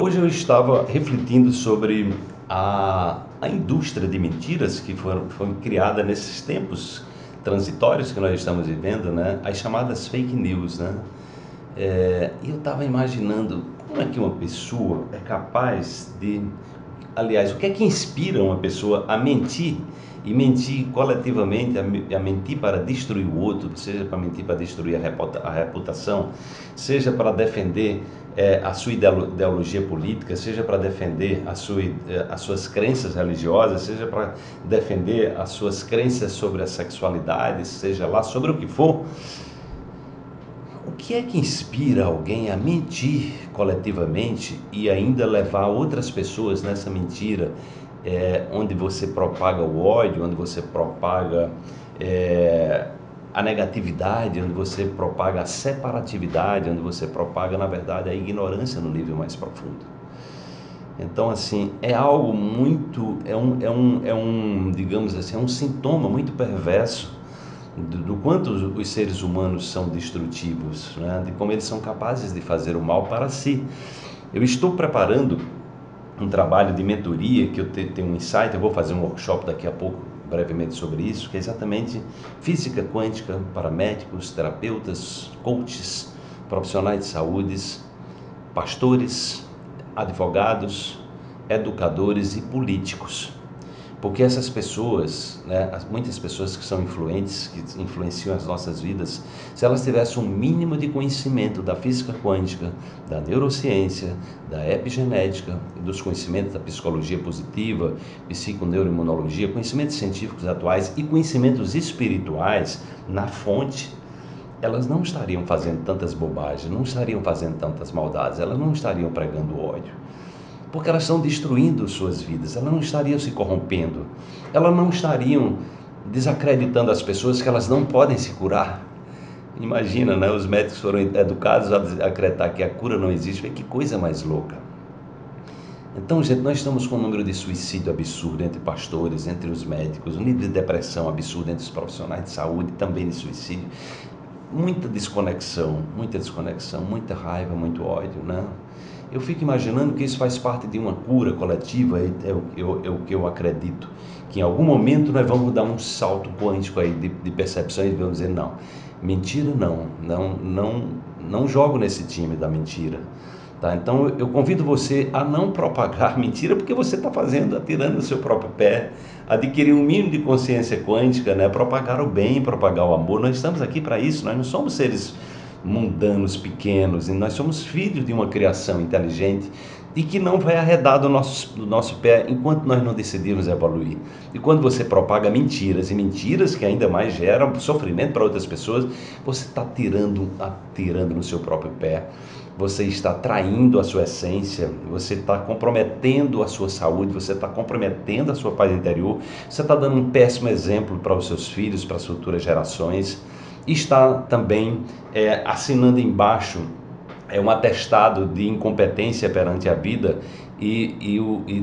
Hoje eu estava refletindo sobre a, a indústria de mentiras que foram, foi criada nesses tempos transitórios que nós estamos vivendo, né? as chamadas fake news. Né? É, e eu estava imaginando como é que uma pessoa é capaz de. Aliás, o que é que inspira uma pessoa a mentir e mentir coletivamente, a, mentir para destruir o outro, seja para mentir para destruir a, reputação, seja para defender é, a sua ideologia política, seja para defender sua, é, as suas crenças religiosas, seja para defender as suas crenças sobre a sexualidade, seja lá sobre o que for. Que é que inspira alguém a mentir coletivamente e ainda levar outras pessoas nessa mentira é, onde você propaga o ódio, onde você propaga é, a negatividade, onde você propaga a separatividade, onde você propaga, na verdade, a ignorância no nível mais profundo. Então, assim, é algo muito, é um, é um, é um digamos assim, é um sintoma muito perverso do, do quanto os, os, seres humanos são destrutivos, né? de como eles são capazes de fazer o mal para si. Eu estou preparando um trabalho de mentoria que eu tenho um insight, eu vou fazer um workshop daqui a pouco brevemente sobre isso, que é exatamente física quântica para médicos, terapeutas, coaches, profissionais de saúde, pastores, advogados, educadores e políticos. Porque essas pessoas, né, muitas pessoas que são influentes, que influenciam as nossas vidas, se elas tivessem um mínimo de conhecimento da física quântica, da neurociência, da epigenética, dos conhecimentos da psicologia positiva, psiconeuroimunologia, conhecimentos científicos atuais e conhecimentos espirituais na fonte, elas não estariam fazendo tantas bobagens, não estariam fazendo tantas maldades, elas não estariam pregando ódio porque elas estão destruindo suas vidas, elas não estariam se corrompendo, elas não estariam desacreditando as pessoas que elas não podem se curar. Imagina, né? Os médicos foram educados a acreditar que a cura não existe, que coisa mais louca. Então, gente, nós estamos com um número de suicídio absurdo entre pastores, entre os médicos, um nível de depressão absurdo entre os profissionais de saúde, também de suicídio. Muita desconexão, muita desconexão, muita raiva, muito ódio, né? Eu fico imaginando que isso faz parte de uma cura coletiva, é, é, é o que eu acredito, que em algum momento nós vamos dar um salto quântico aí de, de percepção e vamos dizer, não, mentira não, não, não, não jogo nesse time da mentira. Tá? Então eu convido você a não propagar mentira, porque você está fazendo, atirando o seu próprio pé, adquirir um mínimo de consciência quântica, né? propagar o bem, propagar o amor. Nós estamos aqui para isso, nós não somos seres mundanos pequenos, e nós somos filhos de uma criação inteligente e que não vai arredar do nosso, do nosso pé enquanto nós não decidirmos evoluir. E quando você propaga mentiras, e mentiras que ainda mais geram sofrimento para outras pessoas, você está tirando, atirando no seu próprio pé, você está traindo a sua essência, você está comprometendo a sua saúde, você está comprometendo a sua paz interior, você está dando um péssimo exemplo para os seus filhos, para as futuras gerações. Está também é, assinando embaixo é um atestado de incompetência perante a vida e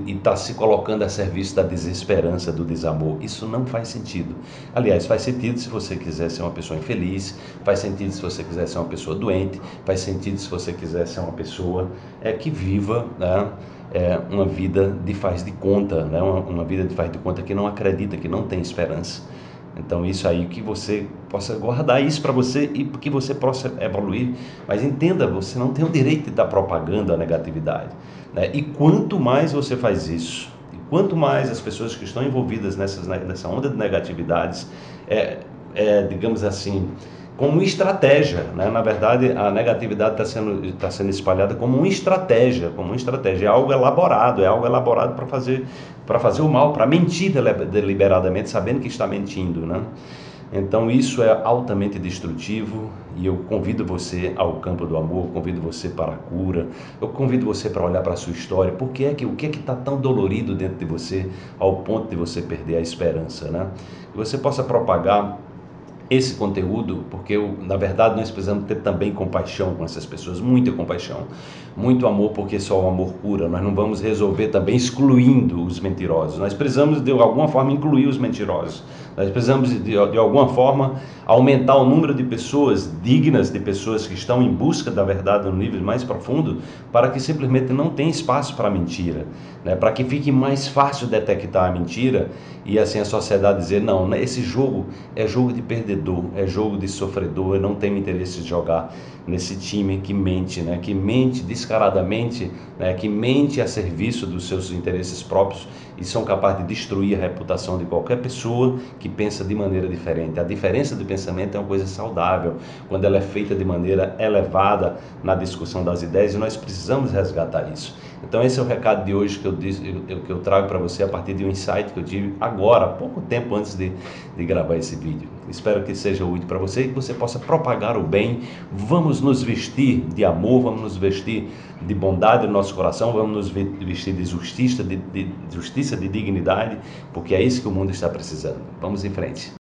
está se colocando a serviço da desesperança, do desamor. Isso não faz sentido. Aliás, faz sentido se você quiser ser uma pessoa infeliz, faz sentido se você quiser ser uma pessoa doente, faz sentido se você quiser ser uma pessoa é, que viva né, é, uma vida de faz de conta, né, uma, uma vida de faz de conta que não acredita, que não tem esperança. Então isso aí que você possa guardar isso para você e que você possa evoluir. Mas entenda, você não tem o direito de dar propaganda à negatividade. Né? E quanto mais você faz isso, e quanto mais as pessoas que estão envolvidas nessas, nessa onda de negatividades, é, é digamos assim, como estratégia. Né? Na verdade, a negatividade está sendo, tá sendo espalhada como uma estratégia, como uma estratégia, é algo elaborado, é algo elaborado para fazer, fazer o mal, para mentir deliberadamente, sabendo que está mentindo. Né? Então isso é altamente destrutivo e eu convido você ao campo do amor, convido você para a cura, eu convido você para olhar para a sua história, porque é que o que é que está tão dolorido dentro de você ao ponto de você perder a esperança, né? Que você possa propagar esse conteúdo, porque eu, na verdade nós precisamos ter também compaixão com essas pessoas, muita compaixão, muito amor, porque só o amor cura. Nós não vamos resolver também excluindo os mentirosos. Nós precisamos de alguma forma incluir os mentirosos. Nós precisamos de, de alguma forma aumentar o número de pessoas dignas, de pessoas que estão em busca da verdade no nível mais profundo, para que simplesmente não tenha espaço para mentira, né? para que fique mais fácil detectar a mentira e assim a sociedade dizer: não, né? esse jogo é jogo de perdedor, é jogo de sofredor, eu não tenho interesse de jogar nesse time que mente, né? que mente descaradamente, né? que mente a serviço dos seus interesses próprios e são capazes de destruir a reputação de qualquer pessoa que pensa de maneira diferente. A diferença de pensamento é uma coisa saudável, quando ela é feita de maneira elevada na discussão das ideias e nós precisamos resgatar isso. Então esse é o recado de hoje que eu, disse, que eu trago para você a partir de um insight que eu tive agora, pouco tempo antes de, de gravar esse vídeo. Espero que seja útil para você e que você possa propagar o bem. Vamos nos vestir de amor, vamos nos vestir de bondade no nosso coração, vamos nos vestir de justiça, de, de justiça, de dignidade, porque é isso que o mundo está precisando. Vamos em frente.